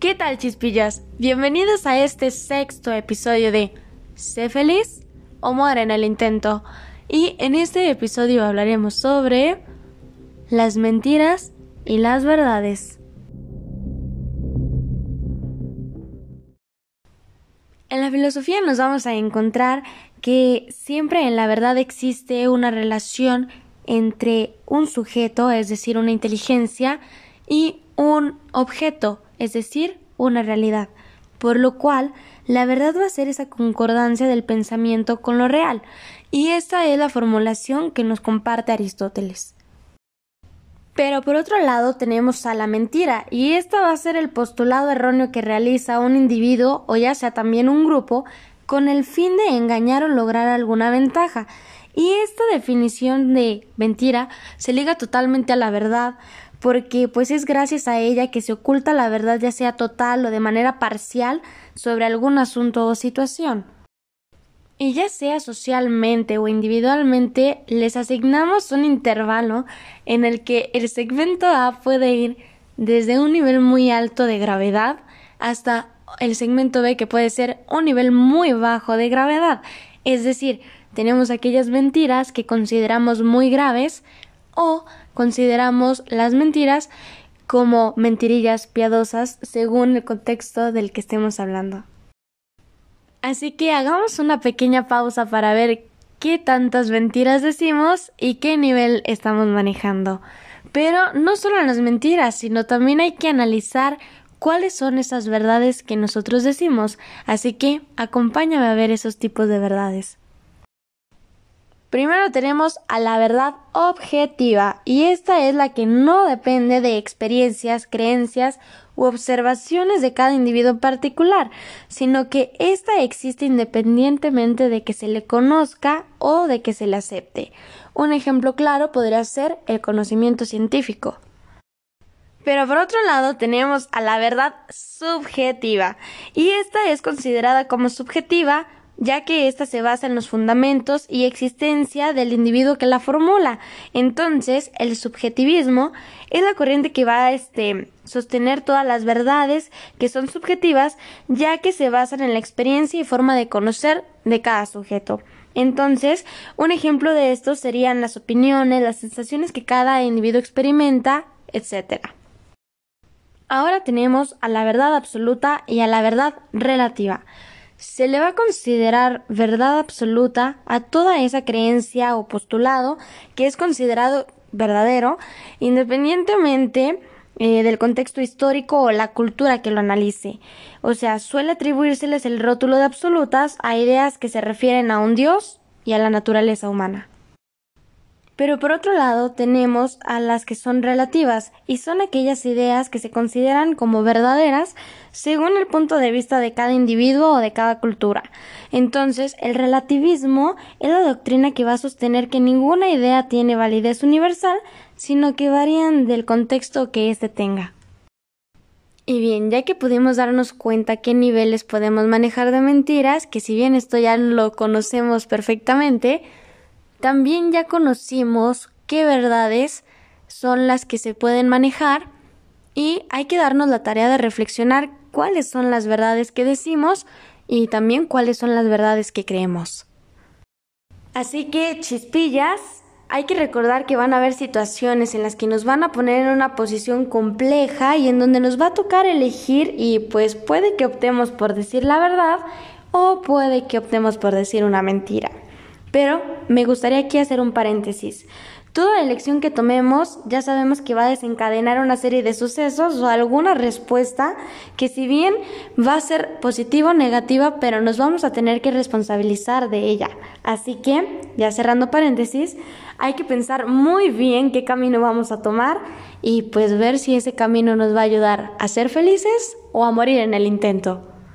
¿Qué tal chispillas? Bienvenidos a este sexto episodio de Sé feliz o muere en el intento. Y en este episodio hablaremos sobre las mentiras y las verdades. En la filosofía nos vamos a encontrar que siempre en la verdad existe una relación entre un sujeto, es decir, una inteligencia, y un objeto, es decir, una realidad, por lo cual la verdad va a ser esa concordancia del pensamiento con lo real, y esta es la formulación que nos comparte Aristóteles. Pero por otro lado tenemos a la mentira, y esta va a ser el postulado erróneo que realiza un individuo o ya sea también un grupo con el fin de engañar o lograr alguna ventaja. Y esta definición de mentira se liga totalmente a la verdad, porque pues es gracias a ella que se oculta la verdad ya sea total o de manera parcial sobre algún asunto o situación. Y ya sea socialmente o individualmente, les asignamos un intervalo en el que el segmento A puede ir desde un nivel muy alto de gravedad hasta el segmento B que puede ser un nivel muy bajo de gravedad. Es decir, tenemos aquellas mentiras que consideramos muy graves o consideramos las mentiras como mentirillas piadosas según el contexto del que estemos hablando. Así que hagamos una pequeña pausa para ver qué tantas mentiras decimos y qué nivel estamos manejando. Pero no solo las mentiras, sino también hay que analizar cuáles son esas verdades que nosotros decimos. Así que acompáñame a ver esos tipos de verdades. Primero tenemos a la verdad objetiva y esta es la que no depende de experiencias, creencias u observaciones de cada individuo particular, sino que ésta existe independientemente de que se le conozca o de que se le acepte. Un ejemplo claro podría ser el conocimiento científico. Pero por otro lado tenemos a la verdad subjetiva y esta es considerada como subjetiva ya que ésta se basa en los fundamentos y existencia del individuo que la formula. Entonces, el subjetivismo es la corriente que va a este, sostener todas las verdades que son subjetivas, ya que se basan en la experiencia y forma de conocer de cada sujeto. Entonces, un ejemplo de esto serían las opiniones, las sensaciones que cada individuo experimenta, etc. Ahora tenemos a la verdad absoluta y a la verdad relativa se le va a considerar verdad absoluta a toda esa creencia o postulado que es considerado verdadero independientemente eh, del contexto histórico o la cultura que lo analice. O sea, suele atribuírseles el rótulo de absolutas a ideas que se refieren a un Dios y a la naturaleza humana. Pero por otro lado tenemos a las que son relativas y son aquellas ideas que se consideran como verdaderas según el punto de vista de cada individuo o de cada cultura. Entonces, el relativismo es la doctrina que va a sostener que ninguna idea tiene validez universal, sino que varían del contexto que éste tenga. Y bien, ya que pudimos darnos cuenta qué niveles podemos manejar de mentiras, que si bien esto ya lo conocemos perfectamente, también ya conocimos qué verdades son las que se pueden manejar y hay que darnos la tarea de reflexionar cuáles son las verdades que decimos y también cuáles son las verdades que creemos. Así que, chispillas, hay que recordar que van a haber situaciones en las que nos van a poner en una posición compleja y en donde nos va a tocar elegir y pues puede que optemos por decir la verdad o puede que optemos por decir una mentira. Pero me gustaría aquí hacer un paréntesis. Toda elección que tomemos ya sabemos que va a desencadenar una serie de sucesos o alguna respuesta que si bien va a ser positiva o negativa, pero nos vamos a tener que responsabilizar de ella. Así que, ya cerrando paréntesis, hay que pensar muy bien qué camino vamos a tomar y pues ver si ese camino nos va a ayudar a ser felices o a morir en el intento.